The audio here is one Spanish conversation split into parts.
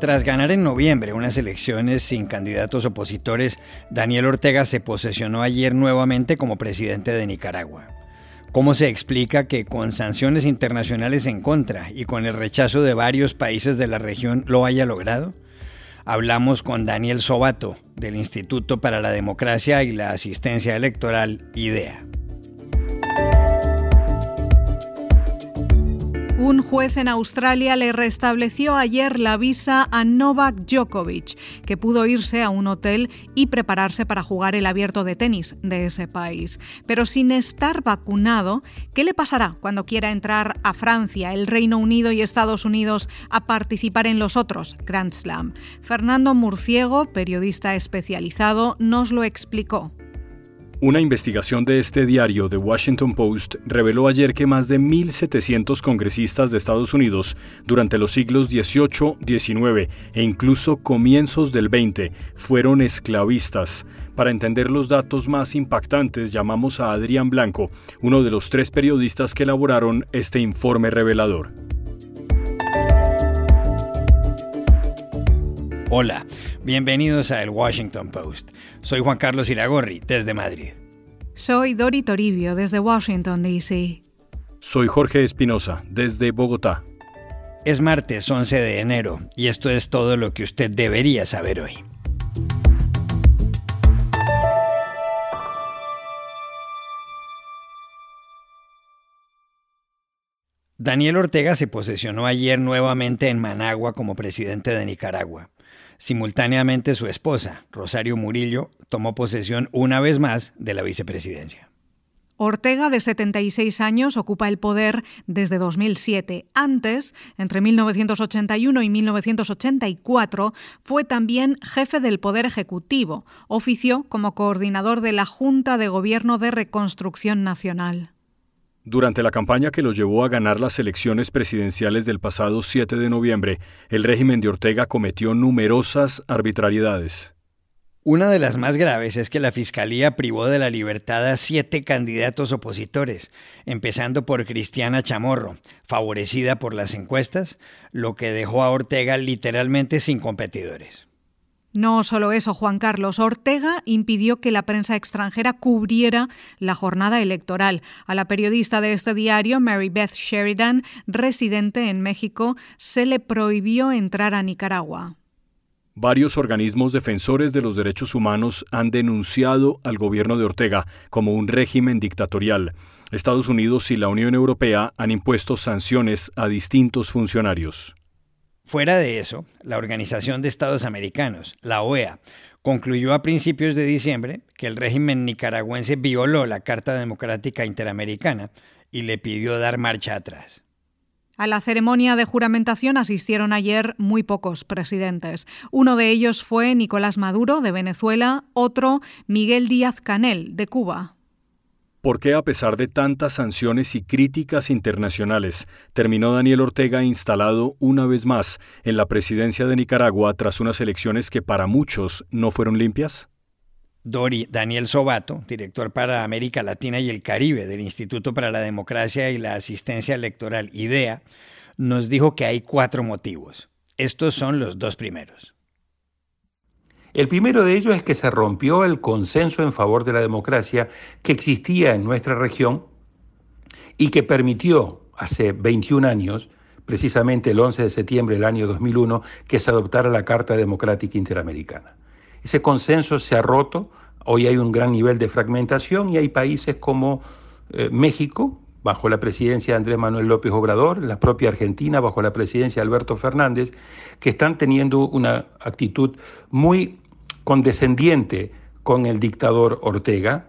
Tras ganar en noviembre unas elecciones sin candidatos opositores, Daniel Ortega se posesionó ayer nuevamente como presidente de Nicaragua. ¿Cómo se explica que con sanciones internacionales en contra y con el rechazo de varios países de la región lo haya logrado? Hablamos con Daniel Sobato, del Instituto para la Democracia y la Asistencia Electoral, IDEA. Un juez en Australia le restableció ayer la visa a Novak Djokovic, que pudo irse a un hotel y prepararse para jugar el abierto de tenis de ese país. Pero sin estar vacunado, ¿qué le pasará cuando quiera entrar a Francia, el Reino Unido y Estados Unidos a participar en los otros Grand Slam? Fernando Murciego, periodista especializado, nos lo explicó. Una investigación de este diario, The Washington Post, reveló ayer que más de 1.700 congresistas de Estados Unidos durante los siglos XVIII, XIX e incluso comienzos del XX fueron esclavistas. Para entender los datos más impactantes, llamamos a Adrián Blanco, uno de los tres periodistas que elaboraron este informe revelador. Hola, bienvenidos a El Washington Post. Soy Juan Carlos Iragorri, desde Madrid. Soy Dori Toribio, desde Washington, D.C. Soy Jorge Espinosa, desde Bogotá. Es martes 11 de enero y esto es todo lo que usted debería saber hoy. Daniel Ortega se posesionó ayer nuevamente en Managua como presidente de Nicaragua. Simultáneamente su esposa, Rosario Murillo, tomó posesión una vez más de la vicepresidencia. Ortega, de 76 años, ocupa el poder desde 2007. Antes, entre 1981 y 1984, fue también jefe del Poder Ejecutivo. Ofició como coordinador de la Junta de Gobierno de Reconstrucción Nacional. Durante la campaña que lo llevó a ganar las elecciones presidenciales del pasado 7 de noviembre, el régimen de Ortega cometió numerosas arbitrariedades. Una de las más graves es que la Fiscalía privó de la libertad a siete candidatos opositores, empezando por Cristiana Chamorro, favorecida por las encuestas, lo que dejó a Ortega literalmente sin competidores. No solo eso, Juan Carlos Ortega impidió que la prensa extranjera cubriera la jornada electoral. A la periodista de este diario, Mary Beth Sheridan, residente en México, se le prohibió entrar a Nicaragua. Varios organismos defensores de los derechos humanos han denunciado al gobierno de Ortega como un régimen dictatorial. Estados Unidos y la Unión Europea han impuesto sanciones a distintos funcionarios. Fuera de eso, la Organización de Estados Americanos, la OEA, concluyó a principios de diciembre que el régimen nicaragüense violó la Carta Democrática Interamericana y le pidió dar marcha atrás. A la ceremonia de juramentación asistieron ayer muy pocos presidentes. Uno de ellos fue Nicolás Maduro, de Venezuela, otro Miguel Díaz Canel, de Cuba. ¿Por qué a pesar de tantas sanciones y críticas internacionales, terminó Daniel Ortega instalado una vez más en la presidencia de Nicaragua tras unas elecciones que para muchos no fueron limpias? Dori Daniel Sobato, director para América Latina y el Caribe del Instituto para la Democracia y la Asistencia Electoral IDEA, nos dijo que hay cuatro motivos. Estos son los dos primeros. El primero de ellos es que se rompió el consenso en favor de la democracia que existía en nuestra región y que permitió hace 21 años, precisamente el 11 de septiembre del año 2001, que se adoptara la Carta Democrática Interamericana. Ese consenso se ha roto, hoy hay un gran nivel de fragmentación y hay países como eh, México, bajo la presidencia de Andrés Manuel López Obrador, la propia Argentina bajo la presidencia de Alberto Fernández, que están teniendo una actitud muy condescendiente con el dictador Ortega,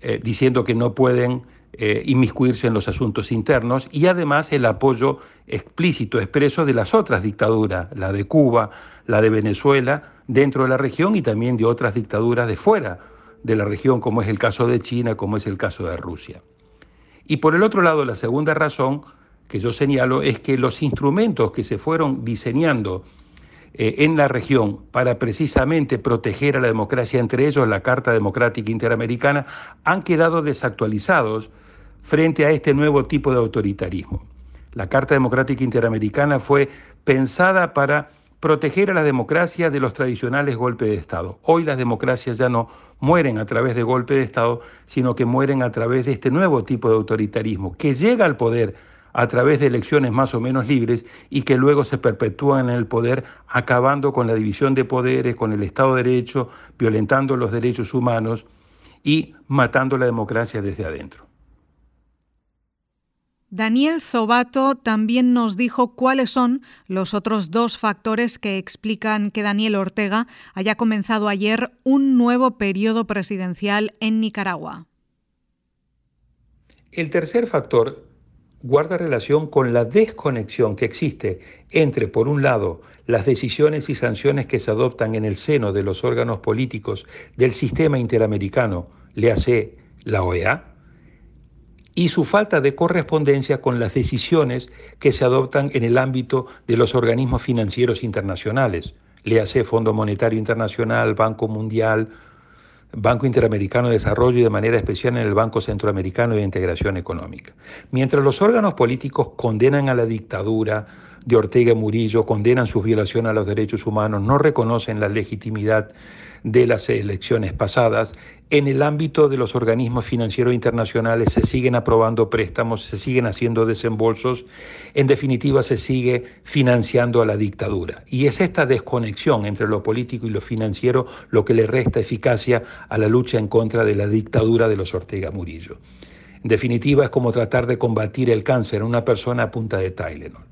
eh, diciendo que no pueden eh, inmiscuirse en los asuntos internos y además el apoyo explícito, expreso de las otras dictaduras, la de Cuba, la de Venezuela, dentro de la región y también de otras dictaduras de fuera de la región, como es el caso de China, como es el caso de Rusia. Y por el otro lado, la segunda razón que yo señalo es que los instrumentos que se fueron diseñando eh, en la región para precisamente proteger a la democracia, entre ellos la Carta Democrática Interamericana, han quedado desactualizados frente a este nuevo tipo de autoritarismo. La Carta Democrática Interamericana fue pensada para proteger a la democracia de los tradicionales golpes de Estado. Hoy las democracias ya no mueren a través de golpes de Estado, sino que mueren a través de este nuevo tipo de autoritarismo, que llega al poder a través de elecciones más o menos libres y que luego se perpetúan en el poder acabando con la división de poderes, con el Estado de Derecho, violentando los derechos humanos y matando la democracia desde adentro. Daniel Zobato también nos dijo cuáles son los otros dos factores que explican que Daniel Ortega haya comenzado ayer un nuevo periodo presidencial en Nicaragua. El tercer factor guarda relación con la desconexión que existe entre, por un lado, las decisiones y sanciones que se adoptan en el seno de los órganos políticos del sistema interamericano, le hace la OEA, y su falta de correspondencia con las decisiones que se adoptan en el ámbito de los organismos financieros internacionales, le hace Fondo Monetario Internacional, Banco Mundial, Banco Interamericano de Desarrollo y de manera especial en el Banco Centroamericano de Integración Económica. Mientras los órganos políticos condenan a la dictadura de Ortega Murillo, condenan sus violaciones a los derechos humanos, no reconocen la legitimidad de las elecciones pasadas, en el ámbito de los organismos financieros internacionales se siguen aprobando préstamos, se siguen haciendo desembolsos, en definitiva se sigue financiando a la dictadura. Y es esta desconexión entre lo político y lo financiero lo que le resta eficacia a la lucha en contra de la dictadura de los Ortega Murillo. En definitiva es como tratar de combatir el cáncer en una persona a punta de Tylenol.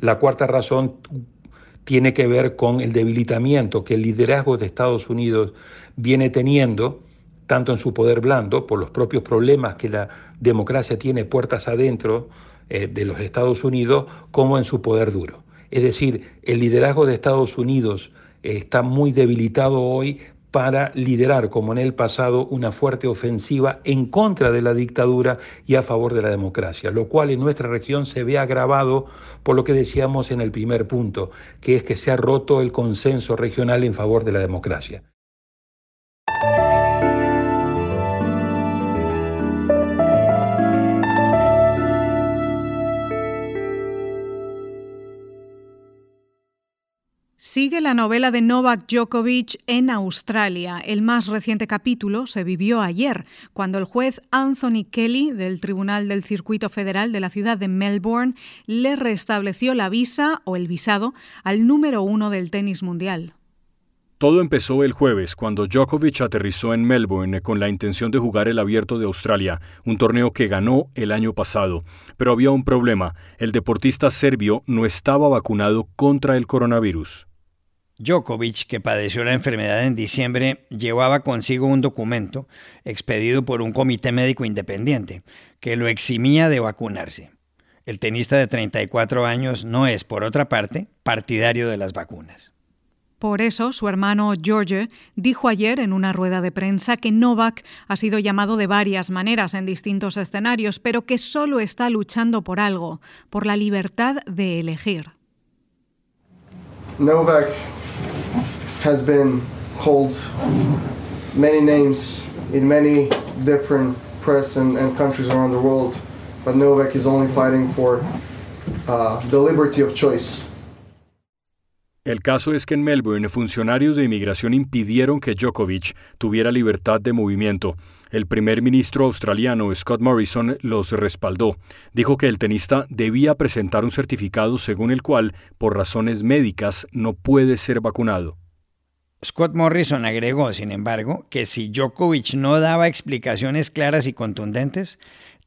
La cuarta razón tiene que ver con el debilitamiento que el liderazgo de Estados Unidos viene teniendo tanto en su poder blando, por los propios problemas que la democracia tiene puertas adentro eh, de los Estados Unidos, como en su poder duro. Es decir, el liderazgo de Estados Unidos eh, está muy debilitado hoy para liderar, como en el pasado, una fuerte ofensiva en contra de la dictadura y a favor de la democracia, lo cual en nuestra región se ve agravado por lo que decíamos en el primer punto, que es que se ha roto el consenso regional en favor de la democracia. Sigue la novela de Novak Djokovic en Australia. El más reciente capítulo se vivió ayer, cuando el juez Anthony Kelly del Tribunal del Circuito Federal de la ciudad de Melbourne le restableció la visa o el visado al número uno del tenis mundial. Todo empezó el jueves cuando Djokovic aterrizó en Melbourne con la intención de jugar el Abierto de Australia, un torneo que ganó el año pasado. Pero había un problema, el deportista serbio no estaba vacunado contra el coronavirus. Djokovic, que padeció la enfermedad en diciembre, llevaba consigo un documento expedido por un comité médico independiente que lo eximía de vacunarse. El tenista de 34 años no es, por otra parte, partidario de las vacunas. Por eso, su hermano George dijo ayer en una rueda de prensa que Novak ha sido llamado de varias maneras en distintos escenarios, pero que solo está luchando por algo, por la libertad de elegir. Novak has been called many names in many different press and, and countries around the world, but Novak is only fighting for uh, the liberty of choice. El caso es que en Melbourne funcionarios de inmigración impidieron que Djokovic tuviera libertad de movimiento. El primer ministro australiano Scott Morrison los respaldó. Dijo que el tenista debía presentar un certificado según el cual, por razones médicas, no puede ser vacunado. Scott Morrison agregó, sin embargo, que si Djokovic no daba explicaciones claras y contundentes,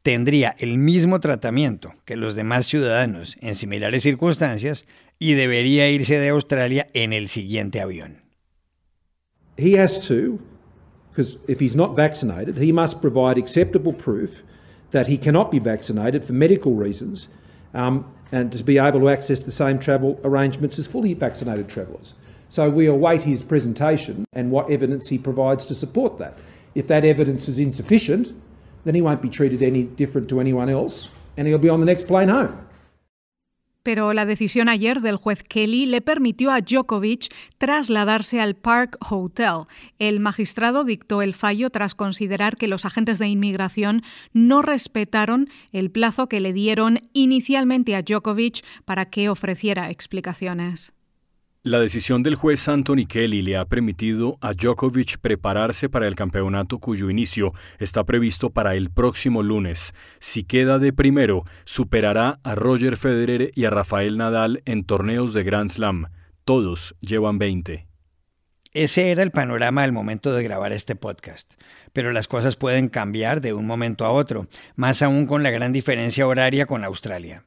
tendría el mismo tratamiento que los demás ciudadanos en similares circunstancias y debería irse de Australia en el siguiente avión. He has to because if he's not vaccinated, he must provide acceptable proof that he cannot be vaccinated for medical reasons um, and to be able to access the same travel arrangements as fully vaccinated travellers. So we await his presentation and what evidence he provides to support that. If that evidence is insufficient, then he won't be treated any different to anyone else and he'll be on the next plane home. Pero la decisión ayer del juez Kelly le permitió a Djokovic trasladarse al Park Hotel. El magistrado dictó el fallo tras considerar que los agentes de inmigración no respetaron el plazo que le dieron inicialmente a Djokovic para que ofreciera explicaciones. La decisión del juez Anthony Kelly le ha permitido a Djokovic prepararse para el campeonato cuyo inicio está previsto para el próximo lunes. Si queda de primero, superará a Roger Federer y a Rafael Nadal en torneos de Grand Slam. Todos llevan 20. Ese era el panorama al momento de grabar este podcast, pero las cosas pueden cambiar de un momento a otro, más aún con la gran diferencia horaria con Australia.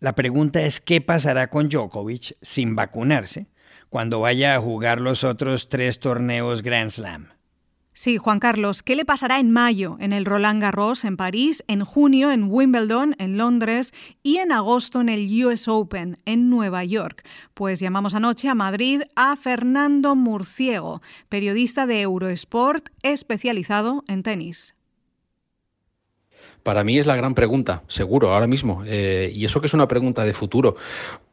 La pregunta es qué pasará con Djokovic sin vacunarse cuando vaya a jugar los otros tres torneos Grand Slam. Sí, Juan Carlos, ¿qué le pasará en mayo en el Roland Garros en París, en junio en Wimbledon en Londres y en agosto en el US Open en Nueva York? Pues llamamos anoche a Madrid a Fernando Murciego, periodista de Eurosport especializado en tenis. Para mí es la gran pregunta, seguro, ahora mismo. Eh, y eso que es una pregunta de futuro,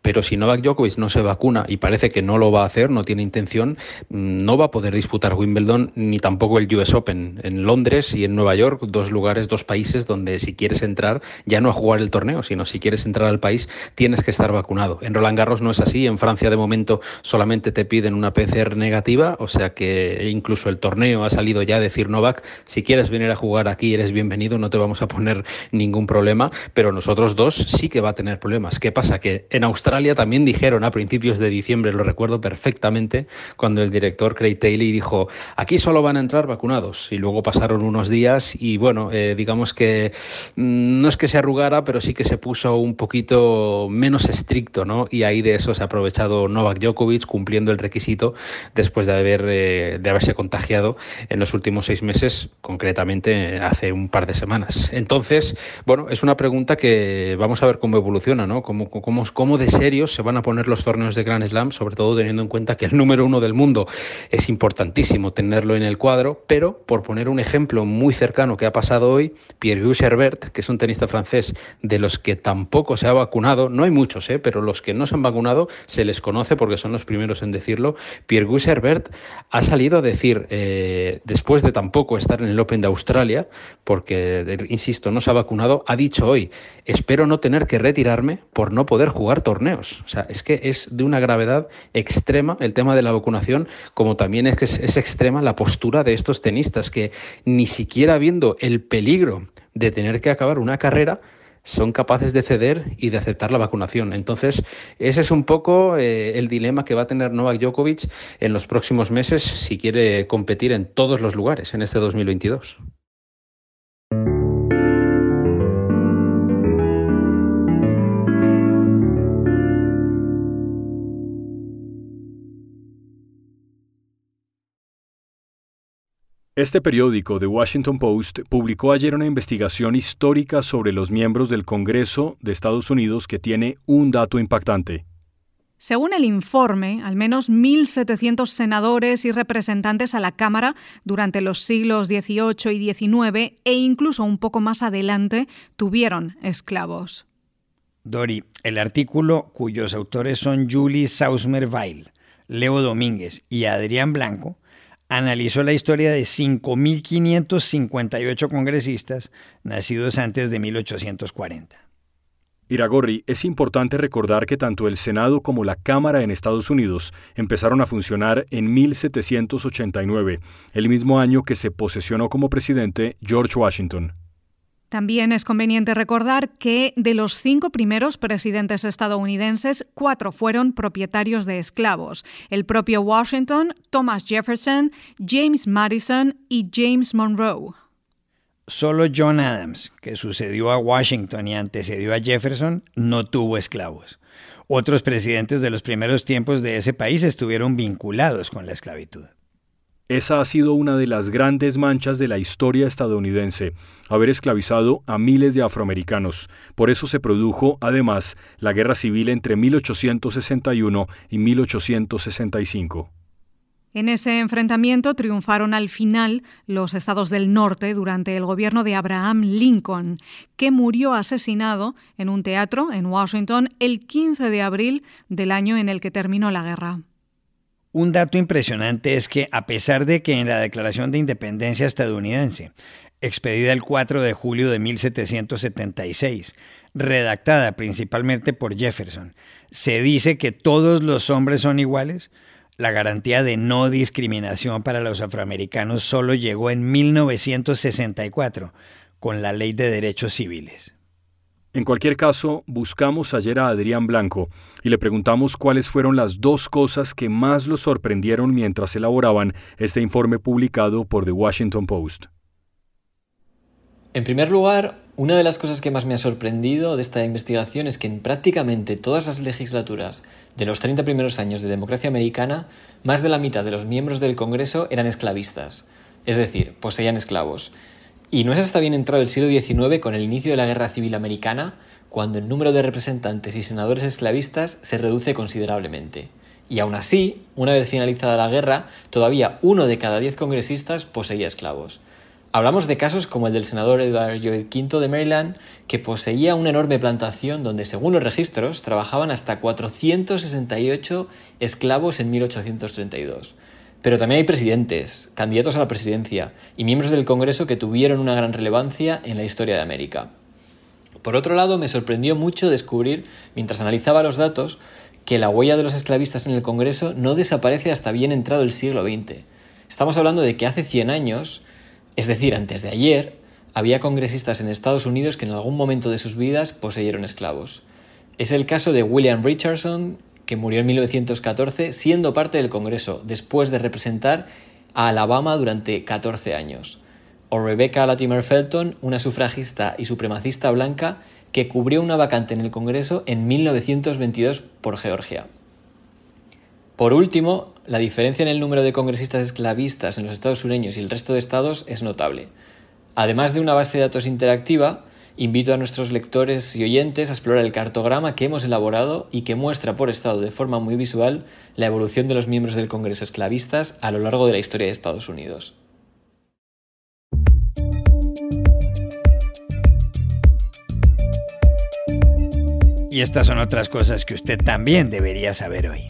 pero si Novak Djokovic no se vacuna y parece que no lo va a hacer, no tiene intención, mm, no va a poder disputar Wimbledon ni tampoco el US Open en Londres y en Nueva York, dos lugares, dos países donde si quieres entrar ya no a jugar el torneo, sino si quieres entrar al país tienes que estar vacunado. En Roland Garros no es así, en Francia de momento solamente te piden una PCR negativa, o sea que incluso el torneo ha salido ya a decir Novak, si quieres venir a jugar aquí eres bienvenido, no te vamos a poner ningún problema, pero nosotros dos sí que va a tener problemas. ¿Qué pasa? Que en Australia también dijeron a principios de diciembre, lo recuerdo perfectamente, cuando el director Craig Taylor dijo, aquí solo van a entrar vacunados. Y luego pasaron unos días y bueno, eh, digamos que mm, no es que se arrugara, pero sí que se puso un poquito menos estricto, ¿no? Y ahí de eso se ha aprovechado Novak Djokovic cumpliendo el requisito después de, haber, eh, de haberse contagiado en los últimos seis meses, concretamente hace un par de semanas. Entonces, bueno, es una pregunta que vamos a ver cómo evoluciona, ¿no? Cómo, cómo, cómo se van a poner los torneos de Grand Slam, sobre todo teniendo en cuenta que el número uno del mundo es importantísimo tenerlo en el cuadro, pero por poner un ejemplo muy cercano que ha pasado hoy, Pierre-Louis Herbert, que es un tenista francés de los que tampoco se ha vacunado, no hay muchos, ¿eh? pero los que no se han vacunado se les conoce porque son los primeros en decirlo, Pierre-Louis Herbert ha salido a decir, eh, después de tampoco estar en el Open de Australia, porque, insisto, no se ha vacunado, ha dicho hoy, espero no tener que retirarme por no poder jugar torneos o sea, es que es de una gravedad extrema el tema de la vacunación, como también es que es, extrema la postura de estos tenistas que ni siquiera viendo el peligro de tener que acabar una carrera, son capaces de ceder y de aceptar la vacunación. Entonces, ese es un poco eh, el dilema que va a tener Novak Djokovic en los próximos meses si quiere competir en todos los lugares en este 2022. Este periódico, The Washington Post, publicó ayer una investigación histórica sobre los miembros del Congreso de Estados Unidos que tiene un dato impactante. Según el informe, al menos 1.700 senadores y representantes a la Cámara durante los siglos XVIII y XIX e incluso un poco más adelante tuvieron esclavos. Dori, el artículo cuyos autores son Julie Sausmer-Weil, Leo Domínguez y Adrián Blanco analizó la historia de 5.558 congresistas nacidos antes de 1840. Iragorri, es importante recordar que tanto el Senado como la Cámara en Estados Unidos empezaron a funcionar en 1789, el mismo año que se posesionó como presidente George Washington. También es conveniente recordar que de los cinco primeros presidentes estadounidenses, cuatro fueron propietarios de esclavos. El propio Washington, Thomas Jefferson, James Madison y James Monroe. Solo John Adams, que sucedió a Washington y antecedió a Jefferson, no tuvo esclavos. Otros presidentes de los primeros tiempos de ese país estuvieron vinculados con la esclavitud. Esa ha sido una de las grandes manchas de la historia estadounidense, haber esclavizado a miles de afroamericanos. Por eso se produjo, además, la guerra civil entre 1861 y 1865. En ese enfrentamiento triunfaron al final los estados del norte durante el gobierno de Abraham Lincoln, que murió asesinado en un teatro en Washington el 15 de abril del año en el que terminó la guerra. Un dato impresionante es que, a pesar de que en la Declaración de Independencia estadounidense, expedida el 4 de julio de 1776, redactada principalmente por Jefferson, se dice que todos los hombres son iguales, la garantía de no discriminación para los afroamericanos solo llegó en 1964 con la Ley de Derechos Civiles. En cualquier caso, buscamos ayer a Adrián Blanco y le preguntamos cuáles fueron las dos cosas que más lo sorprendieron mientras elaboraban este informe publicado por The Washington Post. En primer lugar, una de las cosas que más me ha sorprendido de esta investigación es que en prácticamente todas las legislaturas de los 30 primeros años de democracia americana, más de la mitad de los miembros del Congreso eran esclavistas, es decir, poseían esclavos. Y no es hasta bien entrado el siglo XIX, con el inicio de la Guerra Civil Americana, cuando el número de representantes y senadores esclavistas se reduce considerablemente. Y aún así, una vez finalizada la guerra, todavía uno de cada diez congresistas poseía esclavos. Hablamos de casos como el del senador Edward Lloyd V de Maryland, que poseía una enorme plantación donde, según los registros, trabajaban hasta 468 esclavos en 1832. Pero también hay presidentes, candidatos a la presidencia y miembros del Congreso que tuvieron una gran relevancia en la historia de América. Por otro lado, me sorprendió mucho descubrir, mientras analizaba los datos, que la huella de los esclavistas en el Congreso no desaparece hasta bien entrado el siglo XX. Estamos hablando de que hace 100 años, es decir, antes de ayer, había congresistas en Estados Unidos que en algún momento de sus vidas poseyeron esclavos. Es el caso de William Richardson, que murió en 1914 siendo parte del Congreso, después de representar a Alabama durante 14 años. O Rebecca Latimer Felton, una sufragista y supremacista blanca que cubrió una vacante en el Congreso en 1922 por Georgia. Por último, la diferencia en el número de congresistas esclavistas en los Estados Unidos y el resto de estados es notable. Además de una base de datos interactiva, Invito a nuestros lectores y oyentes a explorar el cartograma que hemos elaborado y que muestra por estado de forma muy visual la evolución de los miembros del Congreso esclavistas a lo largo de la historia de Estados Unidos. Y estas son otras cosas que usted también debería saber hoy.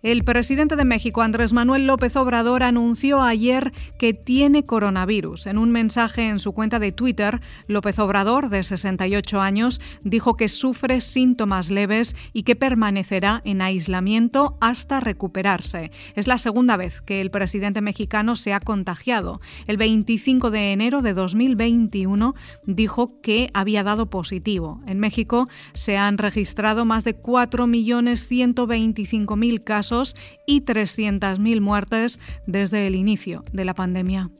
El presidente de México, Andrés Manuel López Obrador, anunció ayer que tiene coronavirus. En un mensaje en su cuenta de Twitter, López Obrador, de 68 años, dijo que sufre síntomas leves y que permanecerá en aislamiento hasta recuperarse. Es la segunda vez que el presidente mexicano se ha contagiado. El 25 de enero de 2021 dijo que había dado positivo. En México se han registrado más de 4.125.000 casos y 300.000 muertes desde el inicio de la pandemia.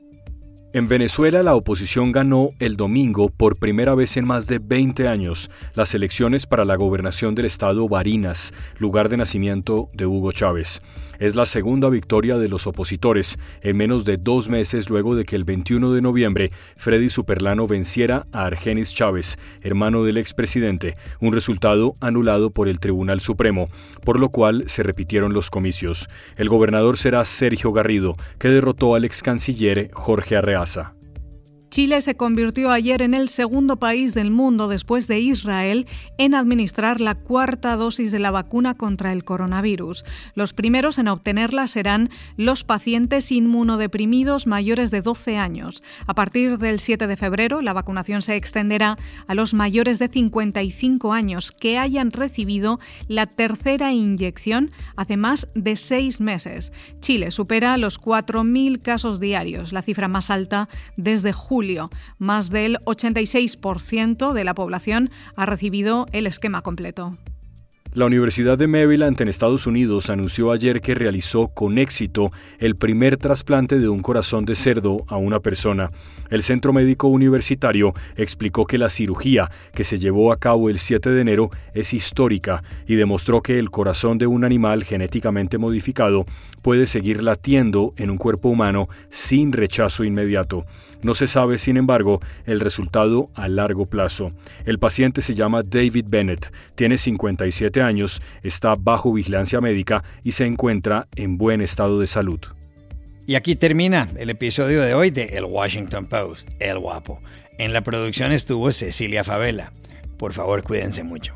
En Venezuela la oposición ganó el domingo por primera vez en más de 20 años las elecciones para la gobernación del estado Barinas, lugar de nacimiento de Hugo Chávez. Es la segunda victoria de los opositores en menos de dos meses luego de que el 21 de noviembre Freddy Superlano venciera a Argenis Chávez, hermano del expresidente, un resultado anulado por el Tribunal Supremo, por lo cual se repitieron los comicios. El gobernador será Sergio Garrido, que derrotó al ex canciller Jorge Vyasa. Chile se convirtió ayer en el segundo país del mundo después de Israel en administrar la cuarta dosis de la vacuna contra el coronavirus. Los primeros en obtenerla serán los pacientes inmunodeprimidos mayores de 12 años. A partir del 7 de febrero, la vacunación se extenderá a los mayores de 55 años que hayan recibido la tercera inyección hace más de seis meses. Chile supera los 4.000 casos diarios, la cifra más alta desde más del 86% de la población ha recibido el esquema completo. La Universidad de Maryland en Estados Unidos anunció ayer que realizó con éxito el primer trasplante de un corazón de cerdo a una persona. El Centro Médico Universitario explicó que la cirugía que se llevó a cabo el 7 de enero es histórica y demostró que el corazón de un animal genéticamente modificado puede seguir latiendo en un cuerpo humano sin rechazo inmediato. No se sabe, sin embargo, el resultado a largo plazo. El paciente se llama David Bennett, tiene 57 años, está bajo vigilancia médica y se encuentra en buen estado de salud. Y aquí termina el episodio de hoy de El Washington Post, El Guapo. En la producción estuvo Cecilia Favela. Por favor, cuídense mucho.